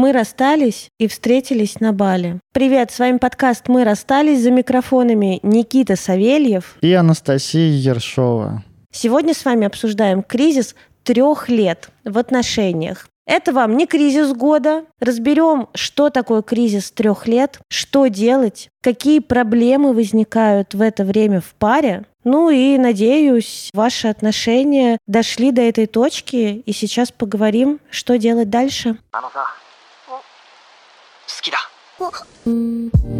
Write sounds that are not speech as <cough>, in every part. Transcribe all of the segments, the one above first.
Мы расстались и встретились на Бали. Привет, с вами подкаст «Мы расстались» за микрофонами Никита Савельев и Анастасия Ершова. Сегодня с вами обсуждаем кризис трех лет в отношениях. Это вам не кризис года. Разберем, что такое кризис трех лет, что делать, какие проблемы возникают в это время в паре. Ну и, надеюсь, ваши отношения дошли до этой точки, и сейчас поговорим, что делать дальше. 好きだ。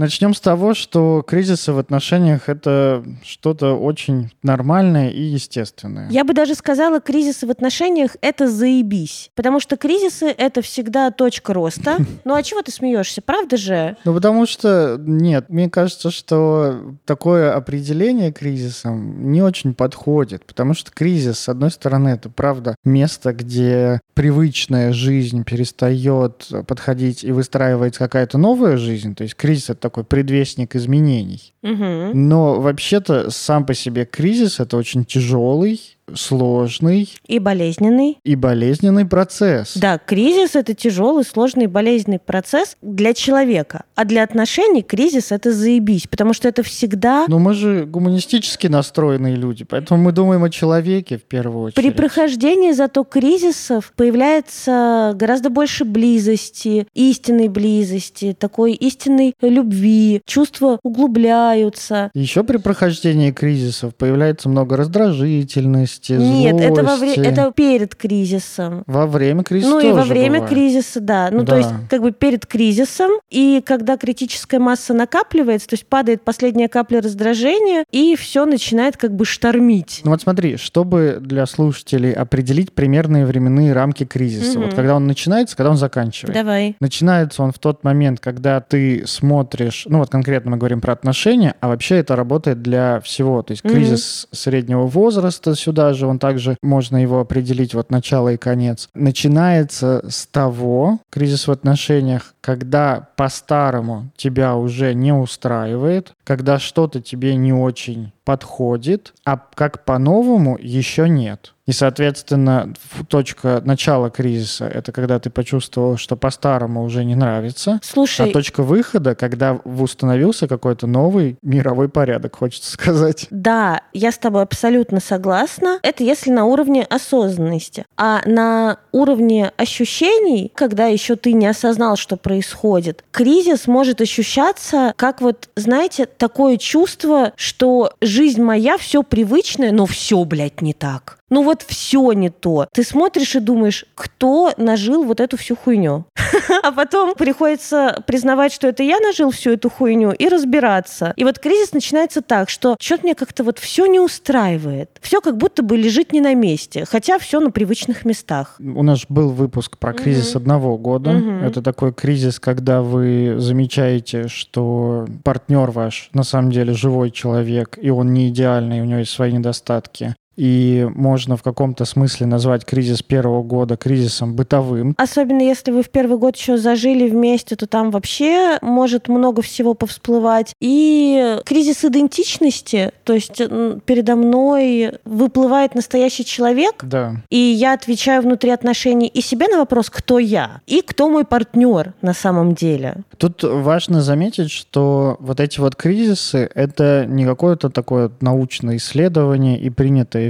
Начнем с того, что кризисы в отношениях — это что-то очень нормальное и естественное. Я бы даже сказала, кризисы в отношениях — это заебись. Потому что кризисы — это всегда точка роста. <laughs> Ну а чего ты смеешься, правда же? Ну потому что, нет, мне кажется, что такое определение кризисом не очень подходит. Потому что кризис, с одной стороны, это правда место, где привычная жизнь перестает подходить и выстраивается какая-то новая жизнь. То есть кризис — это такой предвестник изменений. Угу. Но вообще-то сам по себе кризис это очень тяжелый, сложный и болезненный и болезненный процесс. Да, кризис это тяжелый, сложный болезненный процесс для человека, а для отношений кризис это заебись, потому что это всегда. Но мы же гуманистически настроенные люди, поэтому мы думаем о человеке в первую очередь. При прохождении зато кризисов появляется гораздо больше близости, истинной близости, такой истинной любви, чувства углубляются. Еще при прохождении кризисов появляется много раздражительности злости, Нет, злости. это, во вре- это перед кризисом. Во время кризиса Ну и во время бывает. кризиса, да. Ну да. то есть как бы перед кризисом, и когда критическая масса накапливается, то есть падает последняя капля раздражения, и все начинает как бы штормить. Ну вот смотри, чтобы для слушателей определить примерные временные рамки кризиса, Угу. вот когда он начинается, когда он заканчивается. Давай. Начинается он в тот момент, когда ты смотришь, ну вот конкретно мы говорим про отношения, а вообще это работает для всего. То есть Мгм. кризис среднего возраста сюда же, он также можно его определить вот начало и конец. Начинается с того, кризис в отношениях, когда по-старому тебя уже не устраивает, когда что-то тебе не очень подходит, а как по-новому еще нет. И, соответственно, точка начала кризиса — это когда ты почувствовал, что по-старому уже не нравится. Слушай, А точка выхода, когда установился какой-то новый мировой порядок, хочется <laughs> сказать. Да, я с тобой абсолютно согласна. Это если на уровне осознанности. А на уровне ощущений, когда еще ты не осознал, что происходит, кризис может ощущаться как вот, знаете, такое чувство, что жизнь моя все привычное, но все, блядь, не так. Ну вот все не то. Ты смотришь и думаешь, кто нажил вот эту всю хуйню? <laughs> А потом приходится признавать, что это я нажил всю эту хуйню и разбираться. И вот кризис начинается так, что что-то мне как-то вот все не устраивает. Все как будто бы лежит не на месте, хотя все на привычных местах. У нас был выпуск про кризис Мгм. одного года. Мгм. Это такой кризис, когда вы замечаете, что партнер ваш на самом деле живой человек, и он не идеальный, у него есть свои недостатки. И можно в каком-то смысле назвать кризис первого года кризисом бытовым. Особенно если вы в первый год еще зажили вместе, то там вообще может много всего повсплывать. И кризис идентичности, то есть м, передо мной выплывает настоящий человек, Да. И я отвечаю внутри отношений и себе на вопрос, кто я, и кто мой партнер на самом деле. Тут важно заметить, что вот эти вот кризисы — это не какое-то такое научное исследование и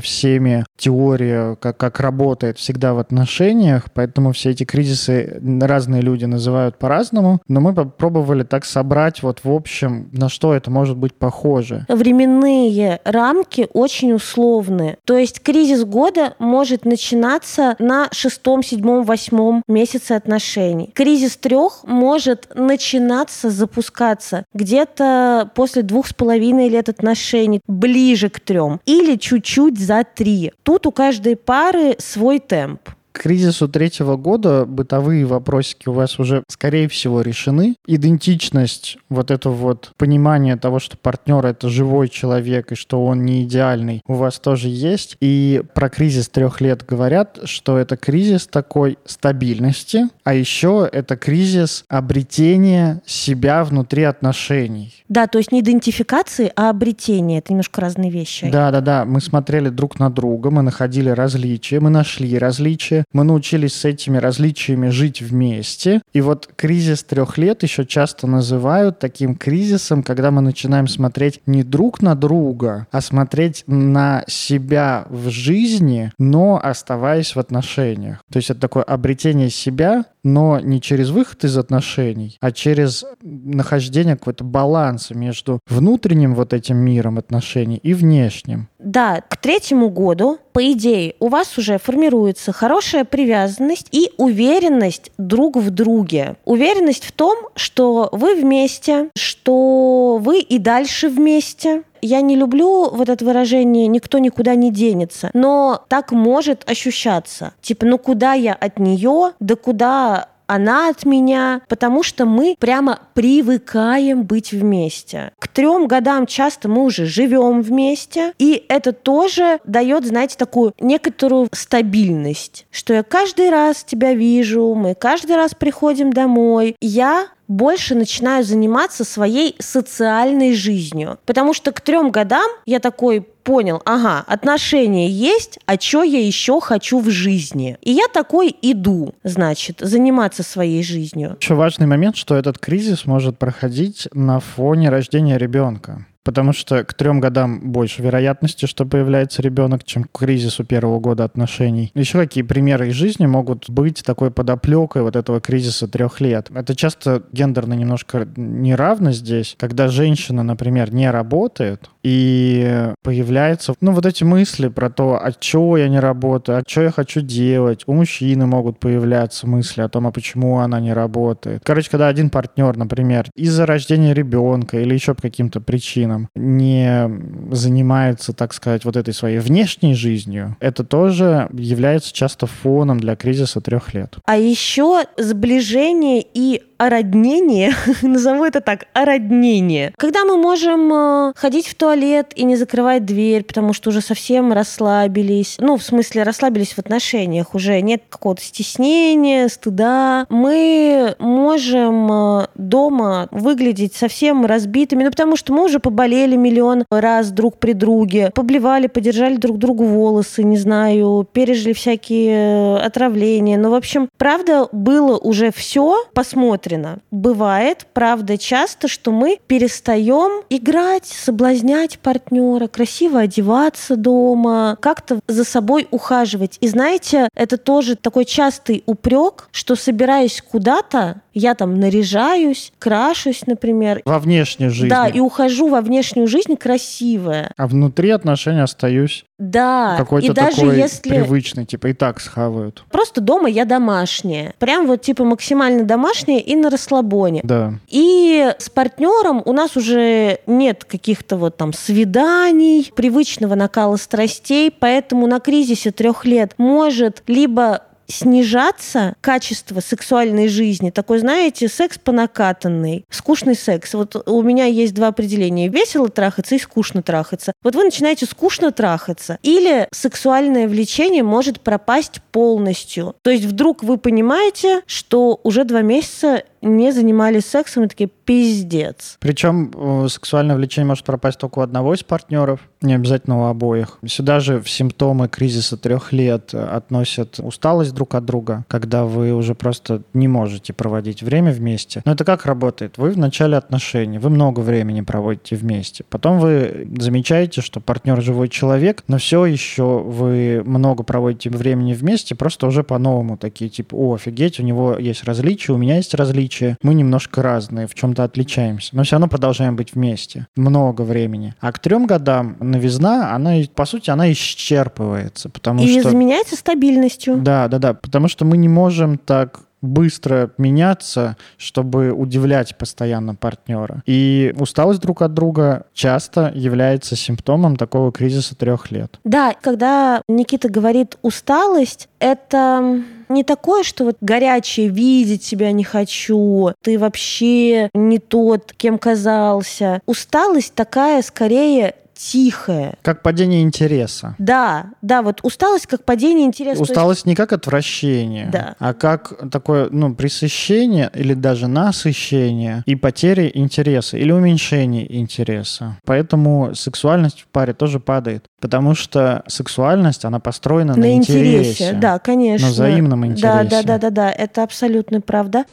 принятая всеми теория, как, как работает всегда в отношениях, поэтому все эти кризисы разные люди называют по-разному, но мы попробовали так собрать вот в общем, на что это может быть похоже. Временные рамки очень условны. То есть кризис года может начинаться на шестом, седьмом, восьмом месяце отношений. Кризис трех может начинаться, запускаться где-то после двух с половиной лет отношений, ближе к трем, или чуть-чуть за три. Тут у каждой пары свой темп. Кризису третьего года бытовые вопросики у вас уже, скорее всего, решены. Идентичность, вот это вот понимание того, что партнер — это живой человек и что он не идеальный, у вас тоже есть. И про кризис трех лет говорят, что это кризис такой стабильности, а еще это кризис обретения себя внутри отношений. Да, то есть не идентификации, а обретения. Это немножко разные вещи. Да, да, да. Мы смотрели друг на друга, мы находили различия, мы нашли различия, мы научились с этими различиями жить вместе. И вот кризис трех лет еще часто называют таким кризисом, когда мы начинаем смотреть не друг на друга, а смотреть на себя в жизни, но оставаясь в отношениях. То есть это такое обретение себя, но не через выход из отношений, а через нахождение какого-то баланса между внутренним вот этим миром отношений и внешним. Да, к третьему году, по идее, у вас уже формируется хорошая привязанность и уверенность друг в друге. Уверенность в том, что вы вместе, что вы и дальше вместе, я не люблю вот это выражение «никто никуда не денется», но так может ощущаться. Типа, ну куда я от нее, да куда она от меня, потому что мы прямо привыкаем быть вместе. К трем годам часто мы уже живем вместе, и это тоже дает, знаете, такую некоторую стабильность, что я каждый раз тебя вижу, мы каждый раз приходим домой, я больше начинаю заниматься своей социальной жизнью. Потому что к трем годам я такой понял, ага, отношения есть, а что я еще хочу в жизни? И я такой иду, значит, заниматься своей жизнью. Еще важный момент, что этот кризис может проходить на фоне рождения ребенка. Потому что к трем годам больше вероятности, что появляется ребенок, чем к кризису первого года отношений. Еще какие примеры из жизни могут быть такой подоплекой вот этого кризиса трех лет? Это часто гендерно немножко неравно здесь, когда женщина, например, не работает, и появляются, ну, вот эти мысли про то, а чего я не работаю, а что я хочу делать. У мужчины могут появляться мысли о том, а почему она не работает. Короче, когда один партнер, например, из-за рождения ребенка или еще по каким-то причинам не занимается, так сказать, вот этой своей внешней жизнью, это тоже является часто фоном для кризиса трех лет. А еще сближение и ороднение, <laughs> назову это так, ороднение. Когда мы можем э, ходить в туалет и не закрывать дверь, потому что уже совсем расслабились, ну, в смысле, расслабились в отношениях, уже нет какого-то стеснения, стыда, мы можем э, дома выглядеть совсем разбитыми, ну, потому что мы уже поболели миллион раз друг при друге, поблевали, подержали друг другу волосы, не знаю, пережили всякие э, отравления. Ну, в общем, правда, было уже все, посмотрим, посмотрено. Бывает, правда, часто, что мы перестаем играть, соблазнять партнера, красиво одеваться дома, как-то за собой ухаживать. И знаете, это тоже такой частый упрек, что собираясь куда-то, я там наряжаюсь, крашусь, например. Во внешнюю жизнь. Да, и ухожу во внешнюю жизнь красивая. А внутри отношений остаюсь. Да, какой-то и даже такой если... привычный, типа и так схавают. Просто дома я домашняя. Прям вот типа максимально домашняя и на расслабоне. Да. И с партнером у нас уже нет каких-то вот там свиданий, привычного накала страстей, поэтому на кризисе трех лет может либо снижаться качество сексуальной жизни. Такой, знаете, секс по накатанной, скучный секс. Вот у меня есть два определения. Весело трахаться и скучно трахаться. Вот вы начинаете скучно трахаться. Или сексуальное влечение может пропасть полностью. То есть вдруг вы понимаете, что уже два месяца не занимались сексом и такие пиздец. Причем э, сексуальное влечение может пропасть только у одного из партнеров, не обязательно у обоих. Сюда же в симптомы кризиса трех лет относят усталость друг от друга, когда вы уже просто не можете проводить время вместе. Но это как работает? Вы в начале отношений, вы много времени проводите вместе. Потом вы замечаете, что партнер живой человек, но все еще вы много проводите времени вместе, просто уже по-новому такие, типа, о, офигеть, у него есть различия, у меня есть различия, мы немножко разные, в чем-то отличаемся, но все равно продолжаем быть вместе много времени. А к трем годам новизна, она, по сути, она исчерпывается, потому И что... заменяется стабильностью. Да, да, да, потому что мы не можем так быстро меняться, чтобы удивлять постоянно партнера. И усталость друг от друга часто является симптомом такого кризиса трех лет. Да, когда Никита говорит усталость, это не такое, что вот горячее видеть себя не хочу, ты вообще не тот, кем казался. Усталость такая скорее тихое. Как падение интереса. Да, да, вот усталость как падение интереса. Усталость есть... не как отвращение, да. а как такое, ну, пресыщение или даже насыщение и потери интереса или уменьшение интереса. Поэтому сексуальность в паре тоже падает, потому что сексуальность, она построена на, на интересе. интересе. Да, конечно. На взаимном интересе. Да, да, да, да, да, это абсолютно правда.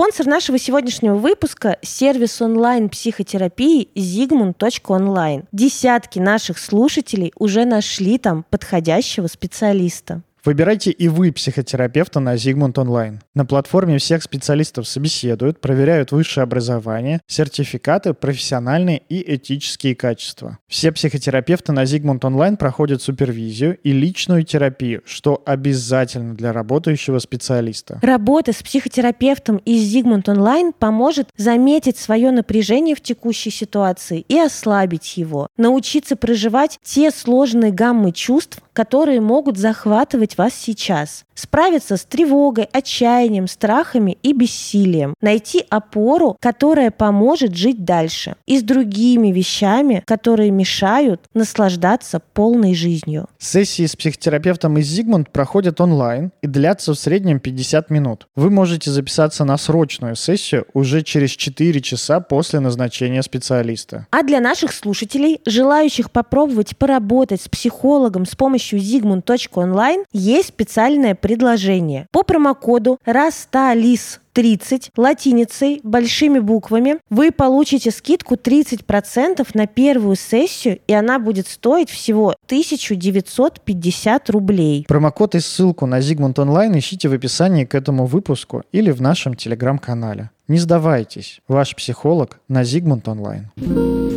Спонсор нашего сегодняшнего выпуска – сервис онлайн-психотерапии zigmund.online. Десятки наших слушателей уже нашли там подходящего специалиста. Выбирайте и вы психотерапевта на Zigmund Online. На платформе всех специалистов собеседуют, проверяют высшее образование, сертификаты, профессиональные и этические качества. Все психотерапевты на Zigmund Online проходят супервизию и личную терапию, что обязательно для работающего специалиста. Работа с психотерапевтом из Zigmund Online поможет заметить свое напряжение в текущей ситуации и ослабить его, научиться проживать те сложные гаммы чувств, которые могут захватывать вас сейчас. Справиться с тревогой, отчаянием, страхами и бессилием. Найти опору, которая поможет жить дальше. И с другими вещами, которые мешают наслаждаться полной жизнью. Сессии с психотерапевтом из Зигмунд проходят онлайн и длятся в среднем 50 минут. Вы можете записаться на срочную сессию уже через 4 часа после назначения специалиста. А для наших слушателей, желающих попробовать поработать с психологом с помощью zigmund.online, есть специальное предложение. По промокоду «Расталис» 30 латиницей, большими буквами, вы получите скидку 30% на первую сессию, и она будет стоить всего 1950 рублей. Промокод и ссылку на Zigmund Online ищите в описании к этому выпуску или в нашем телеграм-канале. Не сдавайтесь, ваш психолог на Zigmund Online.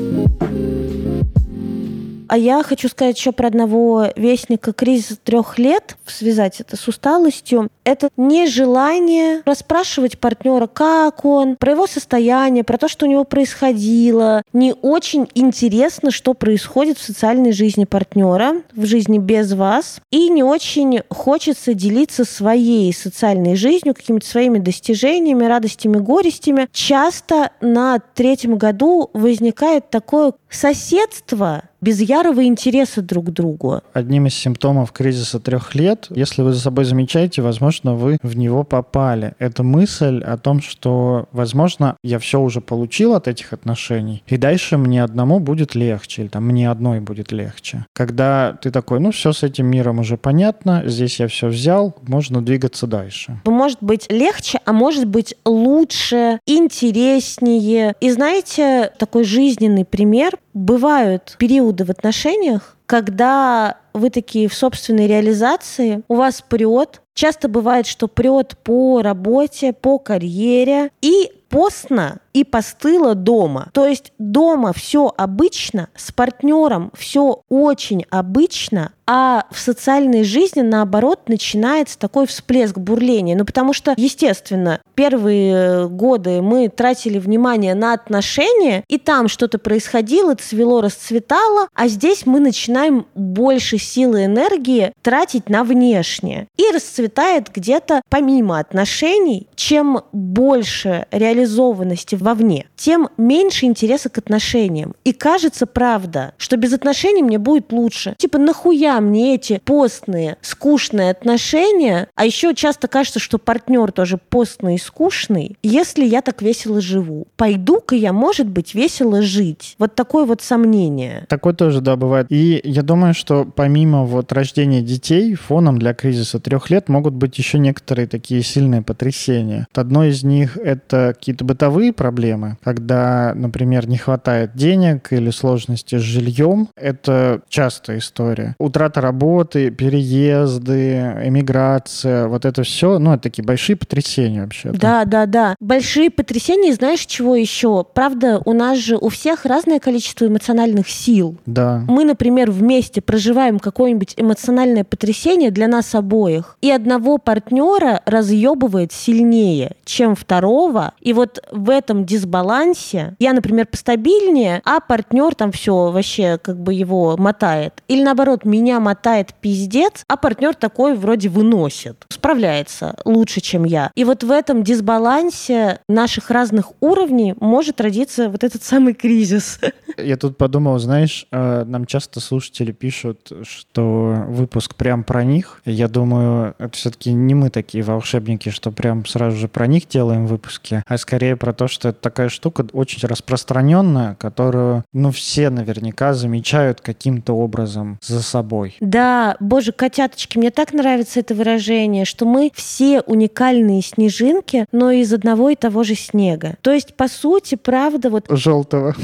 А я хочу сказать еще про одного вестника кризиса трех лет, связать это с усталостью. Это нежелание расспрашивать партнера, как он, про его состояние, про то, что у него происходило. Не очень интересно, что происходит в социальной жизни партнера, в жизни без вас. И не очень хочется делиться своей социальной жизнью, какими-то своими достижениями, радостями, горестями. Часто на третьем году возникает такое соседство без ярого интереса друг к другу. Одним из симптомов кризиса трех лет, если вы за собой замечаете, возможно, вы в него попали. Это мысль о том, что, возможно, я все уже получил от этих отношений, и дальше мне одному будет легче, или там мне одной будет легче. Когда ты такой, ну все с этим миром уже понятно, здесь я все взял, можно двигаться дальше. Может быть легче, а может быть лучше, интереснее. И знаете, такой жизненный пример. Бывают периоды в отношениях, когда вы такие в собственной реализации, у вас прет. Часто бывает, что прет по работе, по карьере. И постно и постыло дома. То есть дома все обычно, с партнером все очень обычно, а в социальной жизни, наоборот, начинается такой всплеск бурления. Ну, потому что, естественно, первые годы мы тратили внимание на отношения, и там что-то происходило, цвело, расцветало, а здесь мы начинаем больше силы и энергии тратить на внешнее. И расцветает где-то помимо отношений, чем больше реализованности вовне, тем меньше интереса к отношениям. И кажется, правда, что без отношений мне будет лучше. Типа, нахуя мне эти постные, скучные отношения? А еще часто кажется, что партнер тоже постный и скучный. Если я так весело живу, пойду-ка я, может быть, весело жить. Вот такое вот сомнение. Такое тоже, да, бывает. И я думаю, что помимо вот рождения детей, фоном для кризиса трех лет могут быть еще некоторые такие сильные потрясения. Одно из них — это какие какие-то бытовые проблемы, когда, например, не хватает денег или сложности с жильем, это частая история. Утрата работы, переезды, эмиграция, вот это все, ну, это такие большие потрясения вообще. Да, да, да. Большие потрясения, знаешь, чего еще? Правда, у нас же у всех разное количество эмоциональных сил. Да. Мы, например, вместе проживаем какое-нибудь эмоциональное потрясение для нас обоих, и одного партнера разъебывает сильнее, чем второго, и вот в этом дисбалансе я, например, постабильнее, а партнер там все вообще как бы его мотает. Или наоборот, меня мотает пиздец, а партнер такой вроде выносит, справляется лучше, чем я. И вот в этом дисбалансе наших разных уровней может родиться вот этот самый кризис. Я тут подумал, знаешь, э, нам часто слушатели пишут, что выпуск прям про них. Я думаю, это все-таки не мы такие волшебники, что прям сразу же про них делаем выпуски, а скорее про то, что это такая штука очень распространенная, которую, ну, все наверняка замечают каким-то образом за собой. Да, боже, котяточки, мне так нравится это выражение, что мы все уникальные снежинки, но из одного и того же снега. То есть, по сути, правда, вот... Желтого.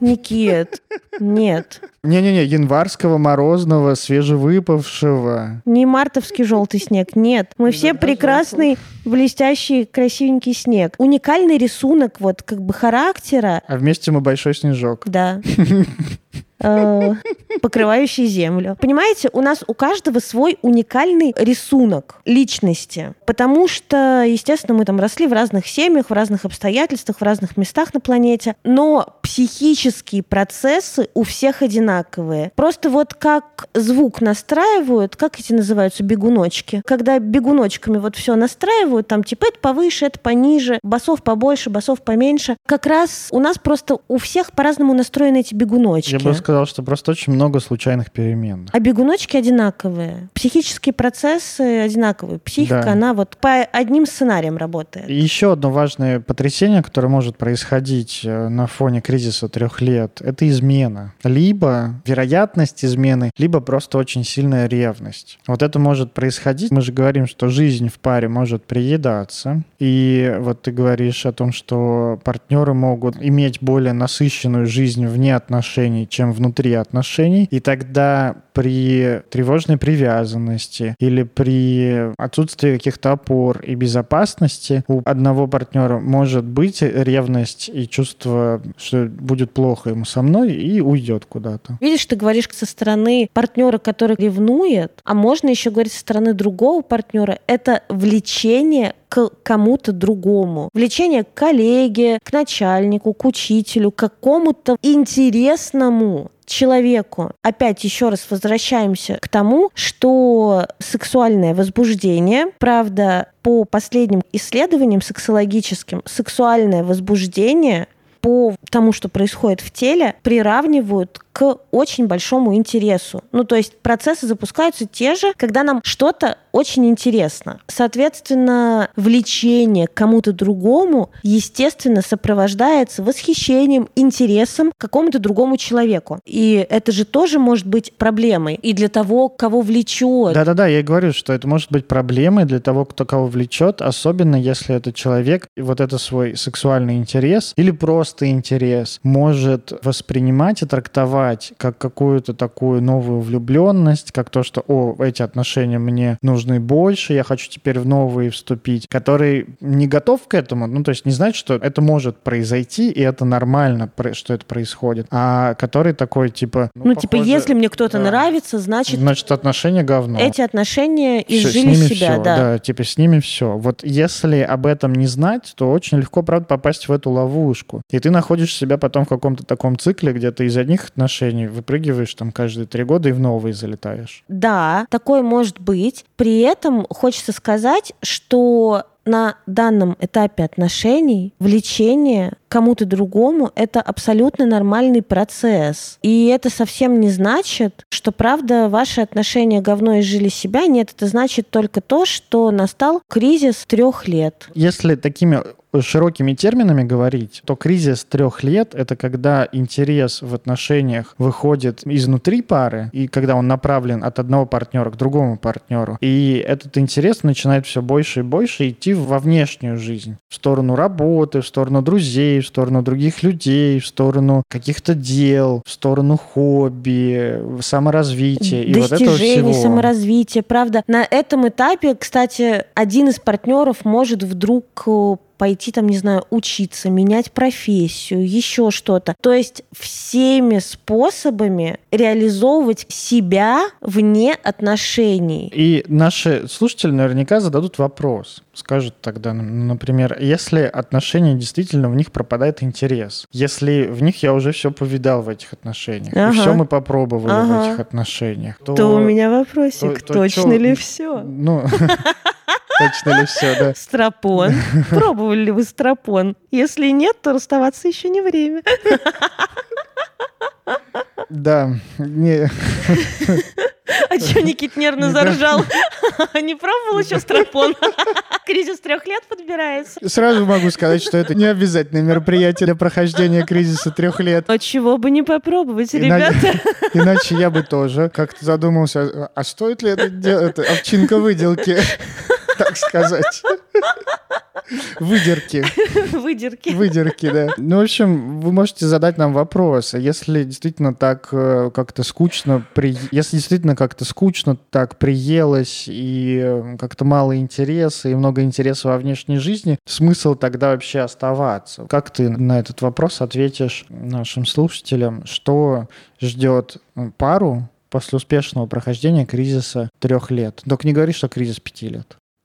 Никит, нет. Не-не-не, январского, морозного, свежевыпавшего. Не мартовский желтый снег, нет. Мы все прекрасный, блестящий, красивенький снег. Уникальный рисунок вот как бы характера. А вместе мы большой снежок. Да. <laughs> Э, покрывающий землю. Понимаете, у нас у каждого свой уникальный рисунок личности, потому что, естественно, мы там росли в разных семьях, в разных обстоятельствах, в разных местах на планете, но психические процессы у всех одинаковые. Просто вот как звук настраивают, как эти называются бегуночки, когда бегуночками вот все настраивают, там типа это повыше, это пониже, басов побольше, басов поменьше. Как раз у нас просто у всех по-разному настроены эти бегуночки. Я бы сказал, сказал, что просто очень много случайных перемен. А бегуночки одинаковые. Психические процессы одинаковые. Психика, да. она вот по одним сценариям работает. И еще одно важное потрясение, которое может происходить э, на фоне кризиса трех лет, это измена. Либо вероятность измены, либо просто очень сильная ревность. Вот это может происходить. Мы же говорим, что жизнь в паре может приедаться. И вот ты говоришь о том, что партнеры могут иметь более насыщенную жизнь вне отношений, чем внутри отношений, и тогда при тревожной привязанности или при отсутствии каких-то опор и безопасности у одного партнера может быть ревность и чувство, что будет плохо ему со мной, и уйдет куда-то. Видишь, ты говоришь со стороны партнера, который ревнует, а можно еще говорить со стороны другого партнера. Это влечение к кому-то другому. Влечение к коллеге, к начальнику, к учителю, к какому-то интересному человеку. Опять еще раз возвращаемся к тому, что сексуальное возбуждение, правда, по последним исследованиям сексологическим, сексуальное возбуждение по тому, что происходит в теле, приравнивают к очень большому интересу. Ну, то есть процессы запускаются те же, когда нам что-то очень интересно. Соответственно, влечение к кому-то другому, естественно, сопровождается восхищением, интересом к какому-то другому человеку. И это же тоже может быть проблемой и для того, кого влечет. Да-да-да, я и говорю, что это может быть проблемой для того, кто кого влечет, особенно если этот человек вот это свой сексуальный интерес или просто интерес может воспринимать и трактовать как какую-то такую новую влюбленность, как то, что, о, эти отношения мне нужны больше, я хочу теперь в новые вступить, который не готов к этому, ну, то есть не знает, что это может произойти, и это нормально, что это происходит, а который такой, типа... Ну, ну типа, если мне кто-то да. нравится, значит... Значит, отношения говно. Эти отношения изжили все, себя, все, да. Да, типа, с ними все. Вот если об этом не знать, то очень легко, правда, попасть в эту ловушку. И ты находишь себя потом в каком-то таком цикле, где ты из одних отношений выпрыгиваешь там каждые три года и в новые залетаешь. Да, такое может быть. При этом хочется сказать, что на данном этапе отношений влечение кому-то другому — это абсолютно нормальный процесс. И это совсем не значит, что, правда, ваши отношения говно изжили себя. Нет, это значит только то, что настал кризис трех лет. Если такими широкими терминами говорить, то кризис трех лет — это когда интерес в отношениях выходит изнутри пары, и когда он направлен от одного партнера к другому партнеру. И этот интерес начинает все больше и больше идти во внешнюю жизнь. В сторону работы, в сторону друзей, в сторону других людей, в сторону каких-то дел, в сторону хобби, саморазвития. И вот этого всего. саморазвития. Правда, на этом этапе, кстати, один из партнеров может вдруг э, пойти там, не знаю, учиться, менять профессию, еще что-то. То есть всеми способами реализовывать себя вне отношений. И наши слушатели наверняка зададут вопрос. Скажут тогда, например, если отношения действительно в них пропадает интерес, если в них я уже все повидал в этих отношениях, ага. и все мы попробовали ага. в этих отношениях, то, то у меня вопросик, то, то точно чё? ли все? Ну, <laughs> Точно ли все, да? Стропон. <laughs> Пробовали ли вы стропон? Если нет, то расставаться еще не время. Да. Не. <laughs> А что Никит нервно заржал? <laughs> Не пробовал еще стропон? <laughs> Кризис трех лет подбирается. Сразу могу сказать, что это не обязательное мероприятие для прохождения кризиса трех лет. А чего бы не попробовать, ребята? <laughs> Иначе я бы тоже как-то задумался, а стоит ли это делать? Овчинка выделки. Так сказать. Выдерки. Выдерки. Выдерки, да. Ну, в общем, вы можете задать нам вопрос. А если действительно так э, как-то скучно, при... если действительно как-то скучно так приелось и э, как-то мало интереса и много интереса во внешней жизни, смысл тогда вообще оставаться? Как ты на этот вопрос ответишь нашим слушателям? Что ждет пару после успешного прохождения кризиса трех лет? Только не говори, что кризис пяти лет.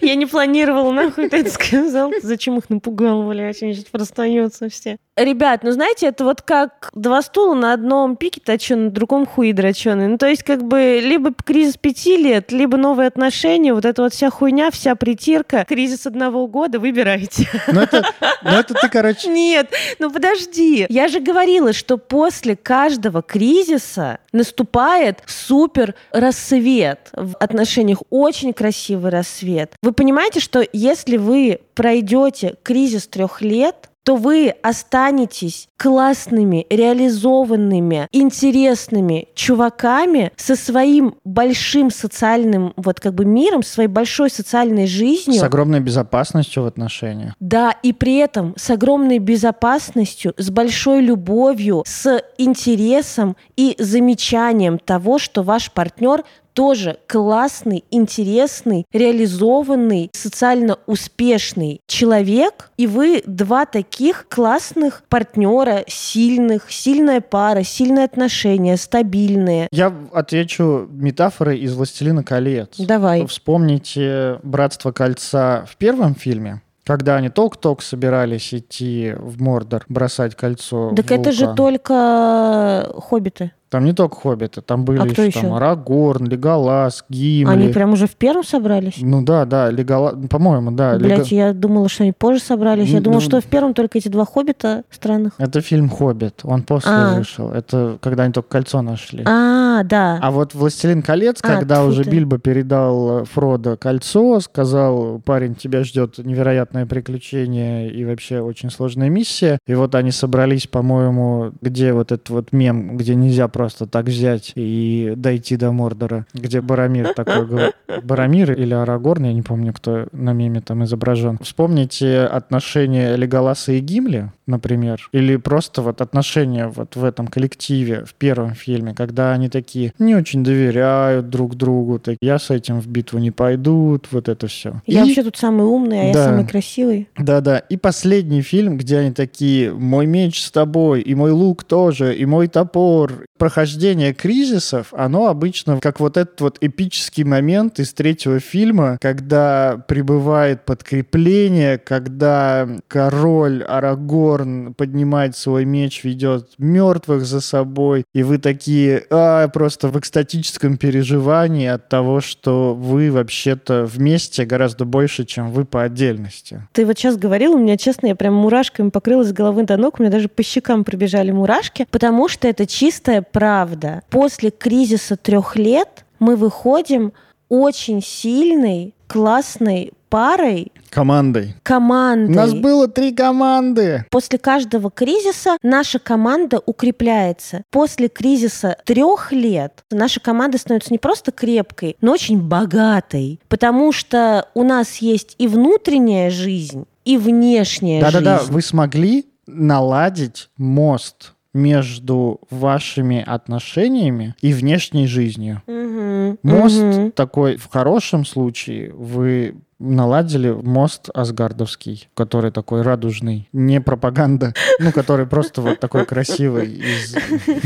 Я не планировала, нахуй ты это сказал. Зачем их напугал, блядь, они сейчас простаются все. Ребят, ну знаете, это вот как два стула на одном пике точеный, на другом хуи дроченый. Ну то есть как бы либо кризис пяти лет, либо новые отношения, вот эта вот вся хуйня, вся притирка, кризис одного года, выбирайте. Ну это, ну это ты, короче... Нет, ну подожди. Я же говорила, что после каждого кризиса наступает супер рассвет в отношениях, очень красивый рассвет. Вы понимаете, что если вы пройдете кризис трех лет, то вы останетесь классными, реализованными, интересными чуваками со своим большим социальным вот как бы миром, своей большой социальной жизнью. С огромной безопасностью в отношениях. Да, и при этом с огромной безопасностью, с большой любовью, с интересом и замечанием того, что ваш партнер тоже классный, интересный, реализованный, социально успешный человек, и вы два таких классных партнера, сильных, сильная пара, сильные отношения, стабильные. Я отвечу метафорой из «Властелина колец». Давай. Вспомните «Братство кольца» в первом фильме, когда они ток-ток собирались идти в Мордор, бросать кольцо. Так это же только хоббиты. Там не только хоббиты, там были а еще, там Арагорн, Леголас, Гимли. Они прям уже в первом собрались? Ну да, да, Леголас, по-моему, да. Блять, Лего... я думала, что они позже собрались. Я думала, ну, что в первом только эти два хоббита странных. Это фильм «Хоббит», он после а. вышел. Это когда они только кольцо нашли. А, да. А вот «Властелин колец», а, когда уже ты. Бильбо передал Фродо кольцо, сказал, парень, тебя ждет невероятное приключение и вообще очень сложная миссия. И вот они собрались, по-моему, где вот этот вот мем, где нельзя просто так взять и дойти до Мордора, где Барамир такой говорит. Барамир или Арагорн, я не помню, кто на меме там изображен. Вспомните отношения Леголаса и Гимли, например, или просто вот отношения вот в этом коллективе в первом фильме, когда они такие не очень доверяют друг другу, так я с этим в битву не пойду, вот это все. Я и... вообще тут самый умный, а да. я самый красивый. Да-да. И последний фильм, где они такие, мой меч с тобой, и мой лук тоже, и мой топор, прохождение кризисов, оно обычно как вот этот вот эпический момент из третьего фильма, когда прибывает подкрепление, когда король Арагорн поднимает свой меч, ведет мертвых за собой, и вы такие а, просто в экстатическом переживании от того, что вы вообще-то вместе гораздо больше, чем вы по отдельности. Ты вот сейчас говорил, у меня, честно, я прям мурашками покрылась с головы до ног, у меня даже по щекам пробежали мурашки, потому что это чистая правда. После кризиса трех лет мы выходим очень сильной, классной парой, Командой. командой. У нас было три команды. После каждого кризиса наша команда укрепляется. После кризиса трех лет наша команда становится не просто крепкой, но очень богатой. Потому что у нас есть и внутренняя жизнь, и внешняя Да-да-да, жизнь. вы смогли наладить мост между вашими отношениями и внешней жизнью. Мгм, Мост мгм. такой, в хорошем случае, вы наладили мост Асгардовский, который такой радужный, не пропаганда, <laughs> ну, который просто вот такой красивый из...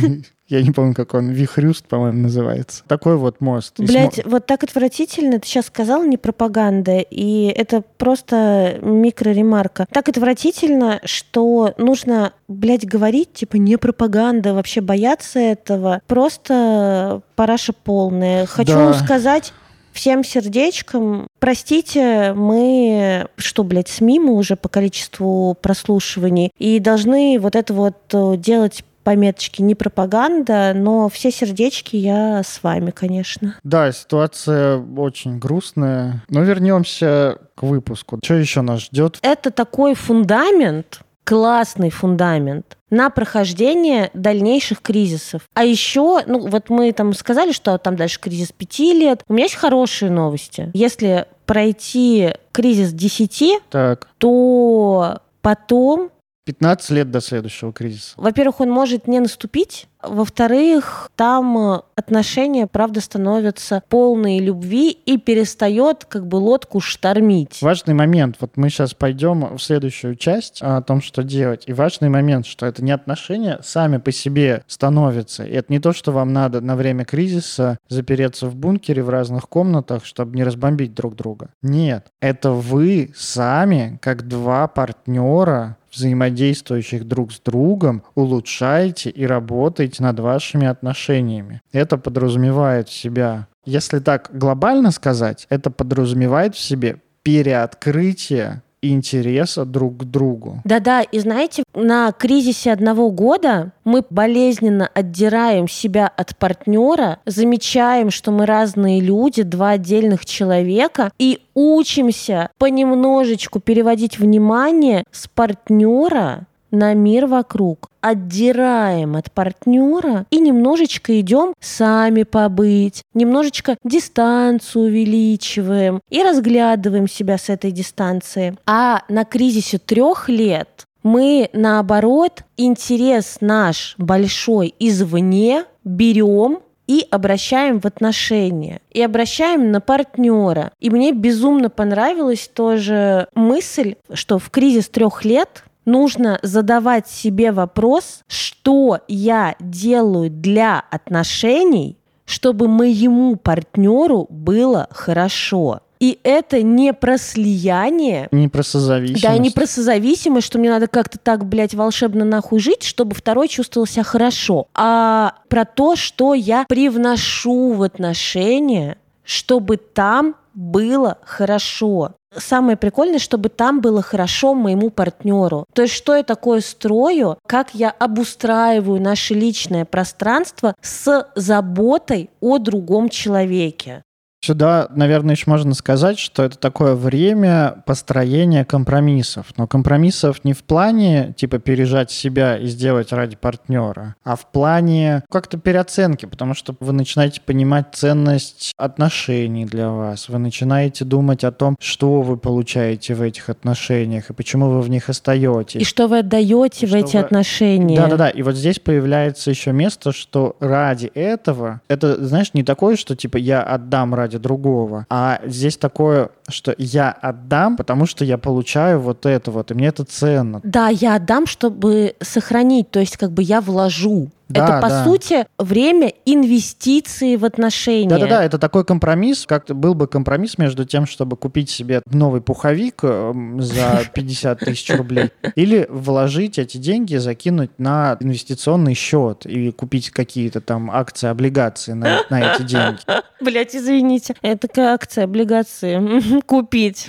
<laughs> Я не помню, как он, Вихрюст, по-моему, называется. Такой вот мост. Блять, смо- вот так отвратительно, ты сейчас сказал, не пропаганда, и это просто микроремарка. Так отвратительно, что нужно, блядь, говорить, типа, не пропаганда, вообще бояться этого. Просто параша полная. Хочу Да. сказать всем сердечком, простите, мы, что, блядь, СМИ мы уже по количеству прослушиваний, и должны вот это вот э, делать пометочки не пропаганда, но все сердечки я с вами, конечно. Да, ситуация очень грустная. Но вернемся к выпуску. Что еще нас ждет? Это такой фундамент, классный фундамент на прохождение дальнейших кризисов. А еще, ну вот мы там сказали, что там дальше кризис пяти лет. У меня есть хорошие новости. Если пройти кризис 10, Так, то потом 15 лет до следующего кризиса. Во-первых, он может не наступить. Во-вторых, там э, отношения, правда, становятся полные любви и перестает как бы лодку штормить. Важный момент, вот мы сейчас пойдем в следующую часть о том, что делать. И важный момент, что это не отношения сами по себе становятся. И это не то, что вам надо на время кризиса запереться в бункере в разных комнатах, чтобы не разбомбить друг друга. Нет, это вы сами, как два партнера, взаимодействующих друг с другом, улучшаете и работаете над вашими отношениями. Это подразумевает в себя, если так глобально сказать, это подразумевает в себе переоткрытие интереса друг к другу. Да-да, и знаете, на кризисе одного года мы болезненно отдираем себя от партнера, замечаем, что мы разные люди, два отдельных человека, и учимся понемножечку переводить внимание с партнера на мир вокруг. Отдираем от партнера и немножечко идем сами побыть, немножечко дистанцию увеличиваем и разглядываем себя с этой дистанции. А на кризисе трех лет мы, наоборот, интерес наш большой извне берем и обращаем в отношения, и обращаем на партнера. И мне безумно понравилась тоже мысль, что в кризис трех лет нужно задавать себе вопрос, что я делаю для отношений, чтобы моему партнеру было хорошо. И это не про слияние, Не про созависимость. да, не про созависимость, что мне надо как-то так, блядь, волшебно нахуй жить, чтобы второй чувствовал себя хорошо, а про то, что я привношу в отношения, чтобы там было хорошо. Самое прикольное, чтобы там было хорошо моему партнеру. То есть, что я такое строю, как я обустраиваю наше личное пространство с заботой о другом человеке. Сюда, наверное, еще можно сказать, что это такое время построения компромиссов. Но компромиссов не в плане, типа, пережать себя и сделать ради партнера, а в плане как-то переоценки, потому что вы начинаете понимать ценность отношений для вас, вы начинаете думать о том, что вы получаете в этих отношениях и почему вы в них остаетесь. И что вы отдаете И в эти вы- отношения. Да-да-да, и вот здесь появляется еще место, что ради этого, это, знаешь, не такое, что типа я отдам ради другого, а здесь такое, что я отдам, потому что я получаю вот это вот, и мне это ценно. Да, я отдам, чтобы сохранить, то есть как бы я вложу. Да, это, по да. сути, время инвестиции в отношения. Да-да-да, это такой компромисс, как был бы компромисс между тем, чтобы купить себе новый пуховик эм, за <laughs> 50 тысяч рублей, или вложить эти деньги, закинуть на инвестиционный счет и купить какие-то там акции, облигации на, на эти деньги. <laughs> Блять, извините. Это акция, облигации. <laughs> Купить.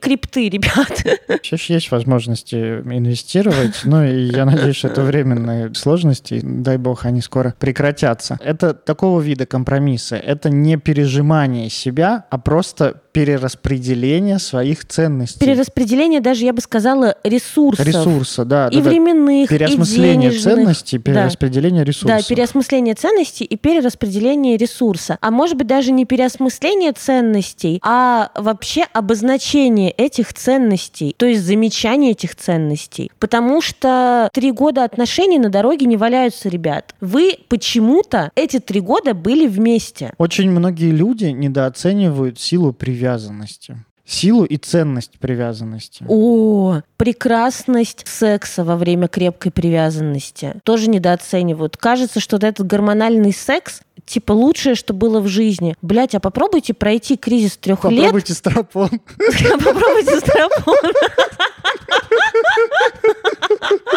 Крипты, ребят. Сейчас есть возможности инвестировать, ну и я надеюсь, что это временные сложности, дай бог, они скоро прекратятся. Это такого вида компромиссы. Это не пережимание себя, а просто перераспределение своих ценностей. Перераспределение даже, я бы сказала, ресурсов. Ресурса, да. И да, да. временных, Переосмысление и денежных. ценностей, перераспределение Да, ресурсов. переосмысление ценностей и перераспределение ресурса. А может быть даже не переосмысление ценностей, а вообще обозначение этих ценностей, то есть замечание этих ценностей. Потому что три года отношений на дороге не валяются, ребят. Вы почему-то эти три года были вместе. Очень многие люди недооценивают силу привязанности. Силу и ценность привязанности. О, прекрасность секса во время крепкой привязанности тоже недооценивают. Кажется, что вот этот гормональный секс типа лучшее, что было в жизни. Блять, а попробуйте пройти кризис трех лет. Попробуйте стропон. <laughs> Попробуйте стропон.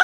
<laughs>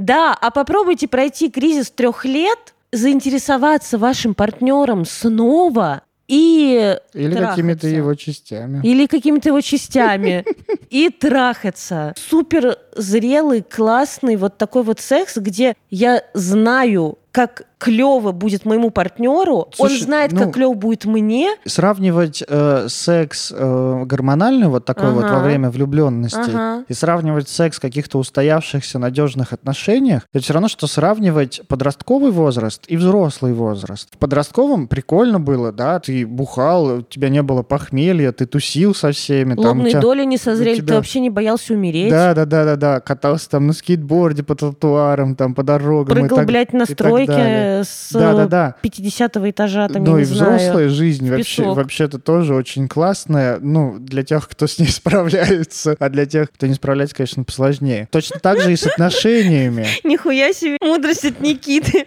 Да, а попробуйте пройти кризис трех лет, заинтересоваться вашим партнером снова и Или какими-то его частями. Или какими-то его частями. <laughs> И трахаться. Супер зрелый, классный вот такой вот секс, где я знаю, как клево будет моему партнеру, Слушай, он знает, ну- как клево будет мне. Сравнивать э, секс э, гормональный вот такой вот Ага. во время влюбленности Ага. и сравнивать секс в каких-то устоявшихся надежных отношениях, это все равно, что сравнивать подростковый возраст и взрослый возраст. В подростковом прикольно было, да, ты бухал, у тебя не было похмелья, ты тусил со всеми. там Лобные тебя- доли не созрели, тебя- ты вообще не боялся умереть. Да, да, да, да, да. Катался там на скейтборде по тротуарам, там по дорогам. и Прыгал, так- блядь, на и так стройке далее. с Да, да, да. 50 этажа, там, ну и знаю. взрослая жизнь вообще, вообще-то тоже очень классная. Ну, для тех, кто с ней <laughs> справляется. А для тех, кто не справляется, конечно, посложнее. Точно так же и с отношениями. <laughs> Нихуя себе мудрость от Никиты.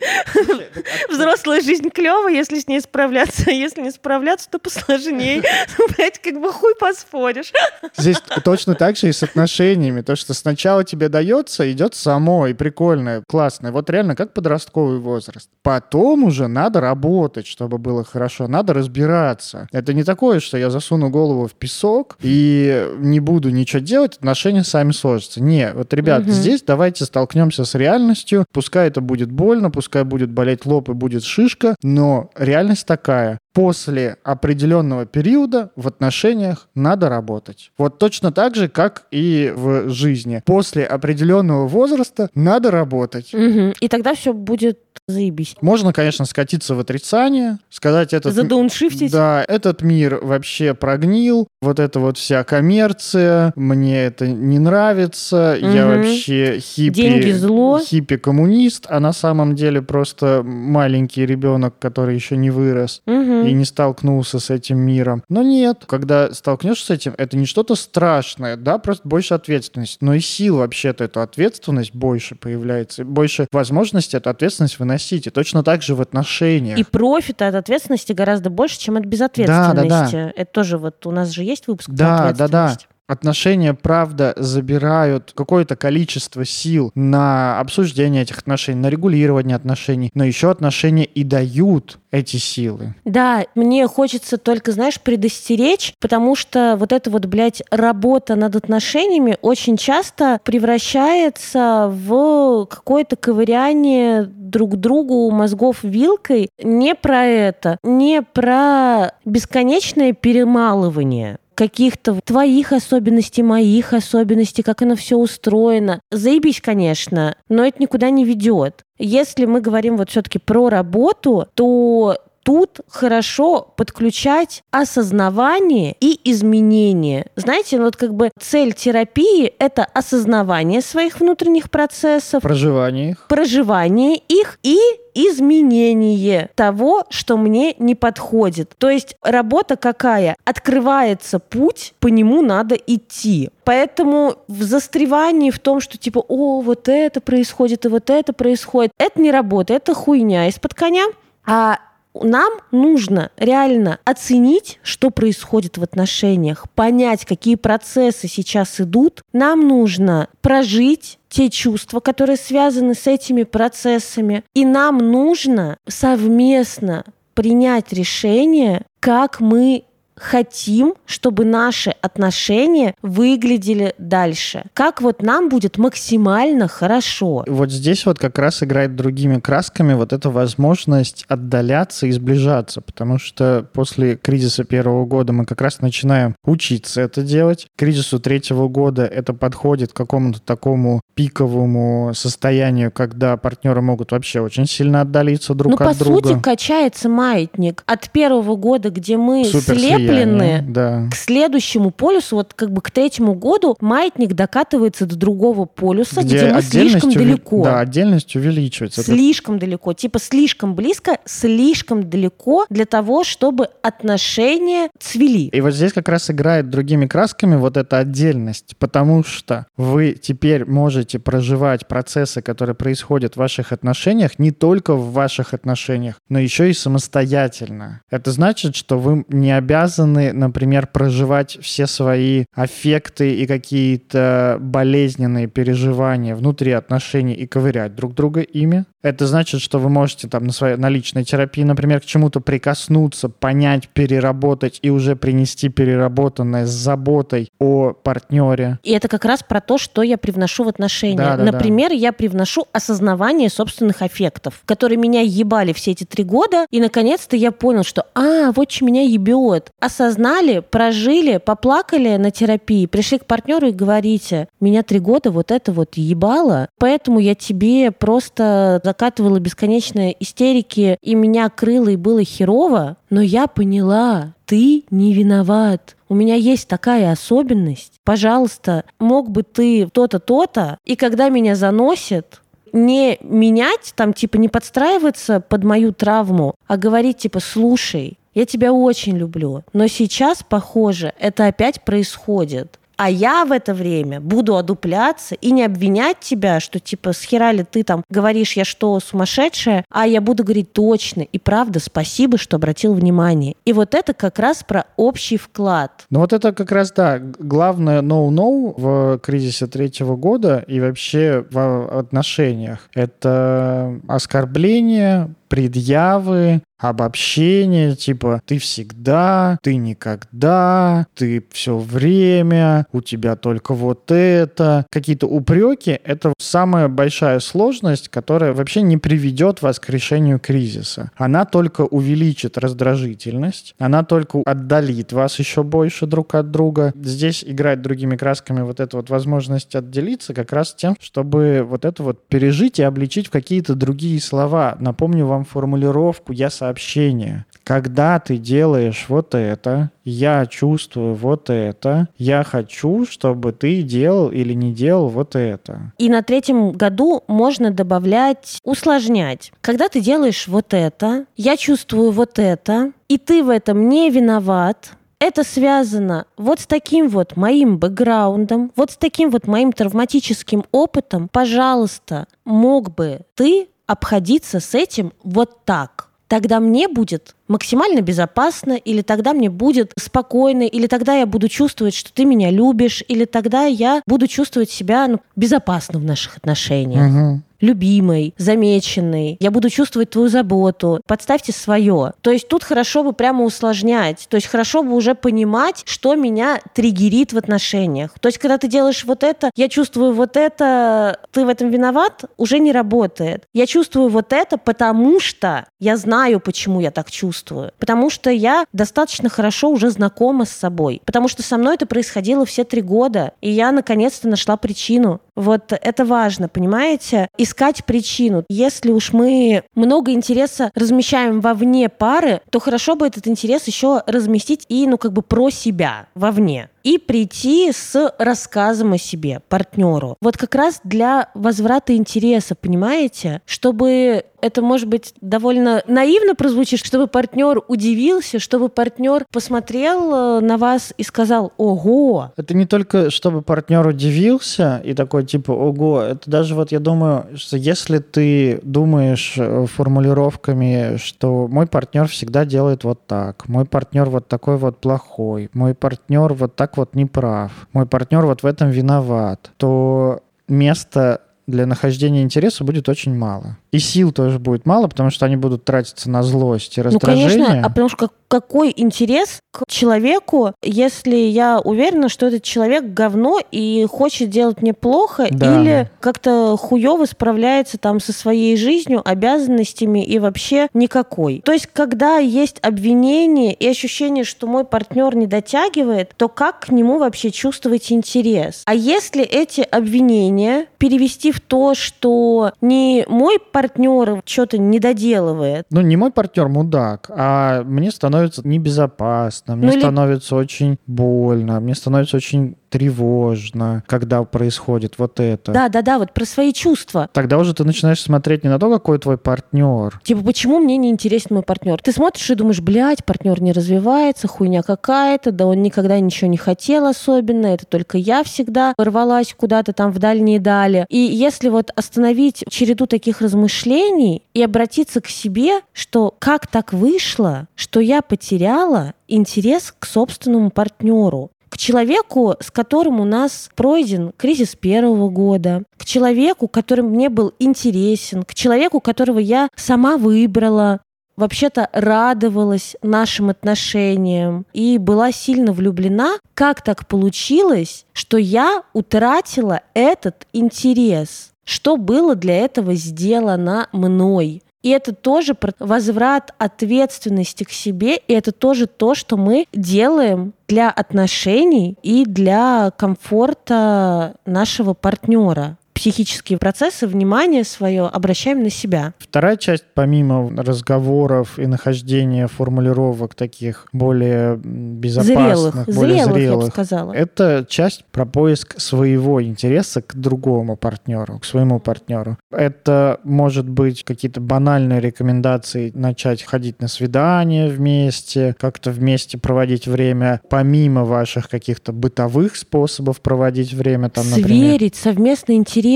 Взрослая жизнь клево, если с ней справляться. А если не справляться, то посложнее. <laughs> Блядь, как бы хуй поспоришь. Здесь точно так же и с отношениями. То, что сначала тебе дается, идет само, и прикольное, классное. Вот реально как подростковый возраст. Потом уже надо работать, чтобы было хорошо. Надо разбираться. Это не такое, что я засуну голову в песок и не буду ничего делать, отношения сами сложатся. Не, вот, ребят, Мгм. здесь давайте столкнемся с реальностью. Пускай это будет больно, пускай будет болеть лоб и будет шишка, но реальность такая. После определенного периода в отношениях надо работать. Вот точно так же, как и в жизни. После определенного возраста надо работать. Мгм. И тогда все будет заебись. Можно, конечно, скатиться в отрицание, сказать этот... Задауншифтить. Да, этот мир вообще прогнил, вот эта вот вся коммерция, мне это не нравится, я Мгм. вообще хиппи, Деньги зло. хиппи-коммунист, а на самом деле просто маленький ребенок, который еще не вырос И не столкнулся с этим миром. Но нет, когда столкнешься с этим, это не что-то страшное, да, просто больше ответственность, но и сил вообще-то эту ответственность больше появляется, больше возможности эту ответственность выносить. И точно так же в отношениях. И профита от ответственности гораздо больше, чем от безответственности. Это тоже вот у нас же есть выпуск про Да, да, да. Отношения, правда, забирают какое-то количество сил на обсуждение этих отношений, на регулирование отношений, но еще отношения и дают эти силы. Да, мне хочется только, знаешь, предостеречь, потому что вот эта вот, блядь, работа над отношениями очень часто превращается в какое-то ковыряние друг другу мозгов вилкой. Не про это, не про бесконечное перемалывание каких-то твоих особенностей, моих особенностей, как оно все устроено. Заебись, конечно, но это никуда не ведет. Если мы говорим вот все-таки про работу, то тут хорошо подключать осознавание и изменение. Знаете, ну вот как бы цель терапии — это осознавание своих внутренних процессов, Проживание их. проживание их и изменение того, что мне не подходит. То есть работа какая? Открывается путь, по нему надо идти. Поэтому в застревании в том, что типа, о, вот это происходит и вот это происходит, это не работа, это хуйня из-под коня. А нам нужно реально оценить, что происходит в отношениях, понять, какие процессы сейчас идут. Нам нужно прожить те чувства, которые связаны с этими процессами. И нам нужно совместно принять решение, как мы хотим, чтобы наши отношения выглядели дальше. Как вот нам будет максимально хорошо. Вот здесь вот как раз играет другими красками вот эта возможность отдаляться и сближаться, потому что после кризиса первого года мы как раз начинаем учиться это делать. К кризису третьего года это подходит к какому-то такому пиковому состоянию, когда партнеры могут вообще очень сильно отдалиться друг ну, от друга. Ну, по сути, качается маятник от первого года, где мы Супер слеплены, да. к следующему полюсу, вот как бы к третьему году маятник докатывается до другого полюса, где, где мы слишком уви... далеко. Да, отдельность увеличивается. Слишком это... далеко. Типа слишком близко, слишком далеко для того, чтобы отношения цвели. И вот здесь как раз играет другими красками вот эта отдельность, потому что вы теперь можете проживать процессы, которые происходят в ваших отношениях, не только в ваших отношениях, но еще и самостоятельно. Это значит, что вы не обязаны, например, проживать все свои аффекты и какие-то болезненные переживания внутри отношений и ковырять друг друга ими. Это значит, что вы можете там на своей на личной терапии, например, к чему-то прикоснуться, понять, переработать и уже принести переработанное с заботой о партнере. И это как раз про то, что я привношу в отношения. Да, да, например, да. я привношу осознавание собственных аффектов, которые меня ебали все эти три года, и наконец-то я понял, что а, вот что меня ебет. Осознали, прожили, поплакали на терапии, пришли к партнеру и говорите, меня три года вот это вот ебало, поэтому я тебе просто закатывала бесконечные истерики, и меня крыло, и было херово, но я поняла, ты не виноват. У меня есть такая особенность. Пожалуйста, мог бы ты то-то, то-то, и когда меня заносит, не менять, там, типа, не подстраиваться под мою травму, а говорить, типа, слушай, я тебя очень люблю, но сейчас, похоже, это опять происходит. А я в это время буду одупляться и не обвинять тебя, что типа с хера ли ты там говоришь, я что, сумасшедшая, а я буду говорить точно и правда спасибо, что обратил внимание. И вот это как раз про общий вклад. Ну вот это как раз, да, главное no-no в кризисе третьего года и вообще в отношениях. Это оскорбление, предъявы, обобщение, типа ты всегда, ты никогда, ты все время, у тебя только вот это. Какие-то упреки — это самая большая сложность, которая вообще не приведет вас к решению кризиса. Она только увеличит раздражительность, она только отдалит вас еще больше друг от друга. Здесь играть другими красками вот эта вот возможность отделиться как раз тем, чтобы вот это вот пережить и обличить в какие-то другие слова. Напомню вам формулировку «я сообщение. Когда ты делаешь вот это, я чувствую вот это, я хочу, чтобы ты делал или не делал вот это. И на третьем году можно добавлять, усложнять. Когда ты делаешь вот это, я чувствую вот это, и ты в этом не виноват, это связано вот с таким вот моим бэкграундом, вот с таким вот моим травматическим опытом. Пожалуйста, мог бы ты обходиться с этим вот так тогда мне будет максимально безопасно, или тогда мне будет спокойно, или тогда я буду чувствовать, что ты меня любишь, или тогда я буду чувствовать себя ну, безопасно в наших отношениях. Угу любимой, замеченной, я буду чувствовать твою заботу. Подставьте свое. То есть тут хорошо бы прямо усложнять. То есть хорошо бы уже понимать, что меня триггерит в отношениях. То есть когда ты делаешь вот это, я чувствую вот это, ты в этом виноват, уже не работает. Я чувствую вот это, потому что я знаю, почему я так чувствую. Потому что я достаточно хорошо уже знакома с собой. Потому что со мной это происходило все три года. И я наконец-то нашла причину. Вот это важно, понимаете? Искать причину. Если уж мы много интереса размещаем вовне пары, то хорошо бы этот интерес еще разместить и, ну, как бы про себя вовне и прийти с рассказом о себе партнеру. Вот как раз для возврата интереса, понимаете? Чтобы это может быть довольно наивно прозвучит, чтобы партнер удивился, чтобы партнер посмотрел э, на вас и сказал «Ого!». Это не только чтобы партнер удивился и такой типа «Ого!», это даже вот я думаю, что если ты думаешь э, формулировками, что мой партнер всегда делает вот так, мой партнер вот такой вот плохой, мой партнер вот так вот не прав, мой партнер вот в этом виноват, то место для нахождения интереса будет очень мало. И сил тоже будет мало, потому что они будут тратиться на злость и раздражение. Ну, конечно, а потому что какой интерес к человеку, если я уверена, что этот человек говно и хочет делать мне плохо, Да. или как-то хуево справляется там со своей жизнью, обязанностями и вообще никакой. То есть, когда есть обвинение и ощущение, что мой партнер не дотягивает, то как к нему вообще чувствовать интерес? А если эти обвинения перевести в то, что не мой партнер что-то не доделывает, Ну, не мой партнер мудак, а мне становится небезопасно, мне Ну или- становится очень больно, мне становится очень тревожно, когда происходит вот это. да-да-да, вот про свои чувства. Тогда уже ты начинаешь смотреть не на то, какой твой партнер, Типа, почему мне не интересен мой партнер? Ты смотришь и думаешь, блядь, партнер не развивается, хуйня какая-то, да он никогда ничего не хотел особенно, это только я всегда рвалась куда-то там в дальние дали. И если вот остановить череду таких размышлений и обратиться к себе, что как так вышло, что я потеряла интерес к собственному партнеру, к человеку, с которым у нас пройден кризис первого года, к человеку, который мне был интересен, к человеку, которого я сама выбрала, вообще-то радовалась нашим отношениям и была сильно влюблена, как так получилось, что я утратила этот интерес? Что было для этого сделано мной? И это тоже возврат ответственности к себе, и это тоже то, что мы делаем для отношений и для комфорта нашего партнера. Психические процессы, внимание свое обращаем на себя. Вторая часть, помимо разговоров и нахождения формулировок таких более безопасных, Зрелых, более зрелых, я бы зрелых, сказала. это часть про поиск своего интереса к другому партнеру, к своему партнеру. Это может быть какие-то банальные рекомендации начать ходить на свидания вместе, как-то вместе проводить время, помимо ваших каких-то бытовых способов проводить время, там, например, Сверить совместные интересы.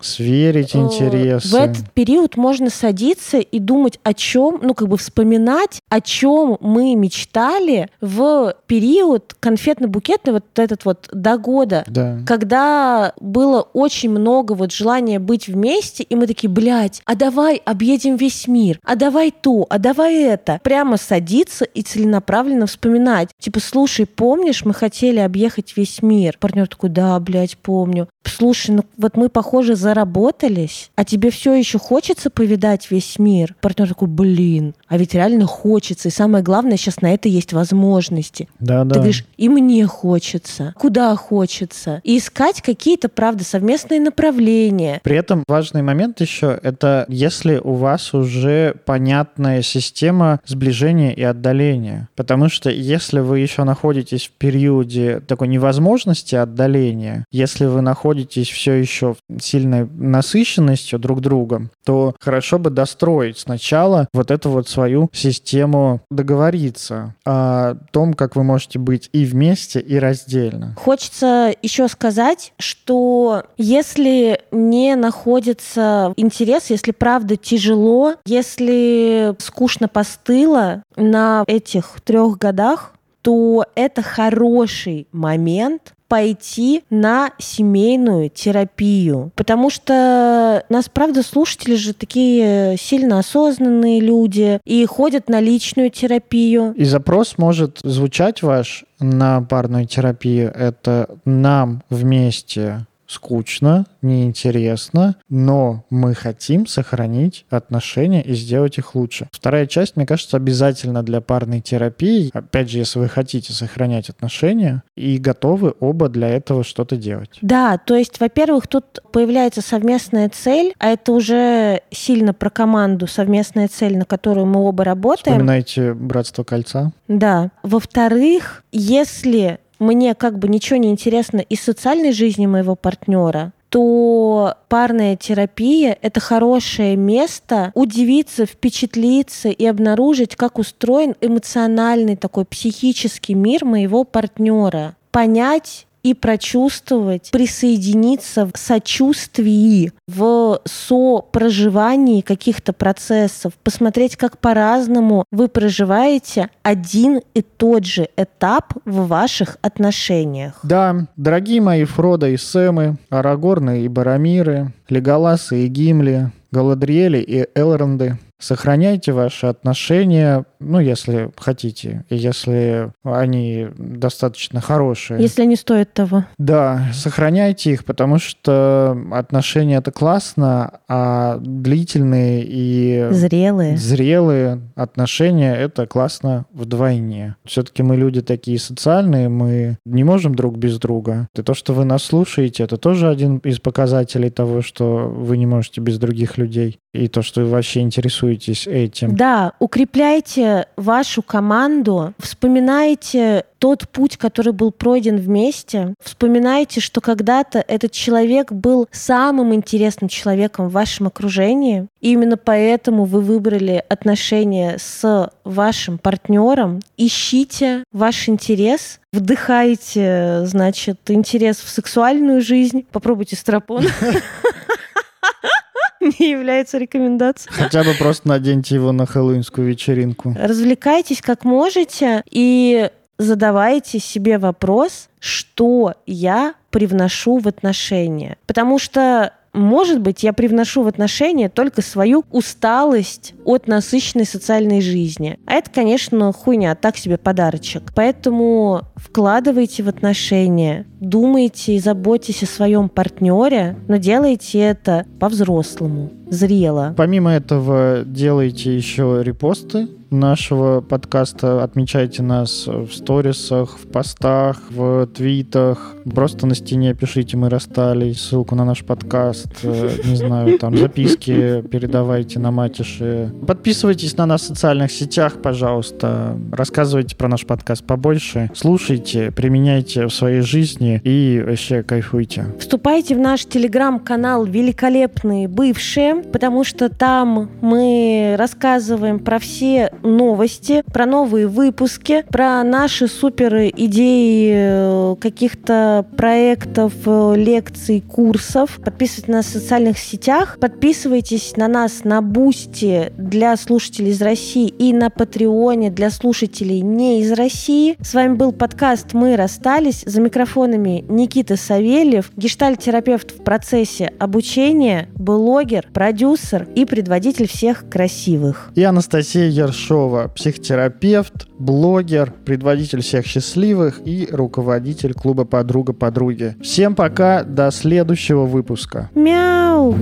Сверить Э, интересы. В этот период можно садиться и думать о чем, ну как бы вспоминать, о чем мы мечтали в период конфетно-букетный, вот этот вот до года, Да. когда было очень много вот желания быть вместе, и мы такие, блядь, а давай объедем весь мир, а давай то, а давай это. Прямо садиться и целенаправленно вспоминать. Типа, слушай, помнишь, мы хотели объехать весь мир? Партнер такой, да, блядь, помню. Слушай, ну вот мы, похоже, заработались, а тебе все еще хочется повидать весь мир? Партнер такой, блин, а ведь реально хочется. И самое главное, сейчас на это есть возможности. Да, да. Ты говоришь, и мне хочется, куда хочется. И искать какие-то, правда, совместные направления. При этом важный момент еще это если у вас уже понятная система сближения и отдаления. Потому что если вы еще находитесь в периоде такой невозможности отдаления, если вы находитесь все еще сильной насыщенностью друг другом, то хорошо бы достроить сначала вот эту вот свою систему договориться о том, как вы можете быть и вместе, и раздельно. Хочется еще сказать, что если не находится интерес, если правда тяжело, если скучно постыло на этих трех годах, то это хороший момент пойти на семейную терапию. Потому что нас, правда, слушатели же такие сильно осознанные люди и ходят на личную терапию. И запрос может звучать ваш на парную терапию. Это нам вместе скучно, неинтересно, но мы хотим сохранить отношения и сделать их лучше. Вторая часть, мне кажется, обязательно для парной терапии. Опять же, если вы хотите сохранять отношения и готовы оба для этого что-то делать. Да, то есть, во-первых, тут появляется совместная цель, а это уже сильно про команду, совместная цель, на которую мы оба работаем. Вспоминайте «Братство кольца». Да. Во-вторых, если мне как бы ничего не интересно из социальной жизни моего партнера, то парная терапия — это хорошее место удивиться, впечатлиться и обнаружить, как устроен эмоциональный такой психический мир моего партнера. Понять и прочувствовать, присоединиться в сочувствии, в сопроживании каких-то процессов, посмотреть, как по-разному вы проживаете один и тот же этап в ваших отношениях. Да, дорогие мои Фродо и Сэмы, Арагорны и Барамиры, Леголасы и Гимли, Галадриэли и Элронды, Сохраняйте ваши отношения, ну, если хотите, и если они достаточно хорошие. Если они стоят того. Да, сохраняйте их, потому что отношения это классно, а длительные и зрелые, зрелые отношения это классно вдвойне. Все-таки мы люди такие социальные, мы не можем друг без друга. И то, что вы нас слушаете, это тоже один из показателей того, что вы не можете без других людей. И то, что вы вообще интересуетесь этим. Да, укрепляйте вашу команду, вспоминайте тот путь, который был пройден вместе. Вспоминайте, что когда-то этот человек был самым интересным человеком в вашем окружении. И именно поэтому вы выбрали отношения с вашим партнером. Ищите ваш интерес, вдыхайте, значит, интерес в сексуальную жизнь. Попробуйте стропон. <laughs> <laughs> не является рекомендацией. Хотя бы просто наденьте его на хэллоуинскую вечеринку. Развлекайтесь как можете и задавайте себе вопрос, что я привношу в отношения. Потому что может быть, я привношу в отношения только свою усталость от насыщенной социальной жизни. А это, конечно, хуйня, так себе подарочек. Поэтому вкладывайте в отношения, думайте и заботьтесь о своем партнере, но делайте это по-взрослому, зрело. Помимо этого, делайте еще репосты нашего подкаста. Отмечайте нас в сторисах, в постах, в твитах. Просто на стене пишите «Мы расстались», ссылку на наш подкаст. Э, не знаю, там записки передавайте на матиши. Подписывайтесь на нас в социальных сетях, пожалуйста. Рассказывайте про наш подкаст побольше. Слушайте, применяйте в своей жизни и вообще кайфуйте. Вступайте в наш телеграм-канал «Великолепные бывшие», потому что там мы рассказываем про все новости, про новые выпуски, про наши супер идеи э, каких-то проектов, э, лекций, курсов. Подписывайтесь на социальных сетях, подписывайтесь на нас на Бусти для слушателей из России и на Патреоне для слушателей не из России. С вами был подкаст «Мы расстались». За микрофонами Никита Савельев, гештальт-терапевт в процессе обучения, блогер, продюсер и предводитель всех красивых. И Анастасия Ершова психотерапевт, блогер, предводитель всех счастливых и руководитель клуба «Подруга подруги». Всем пока, до следующего выпуска. Мяу!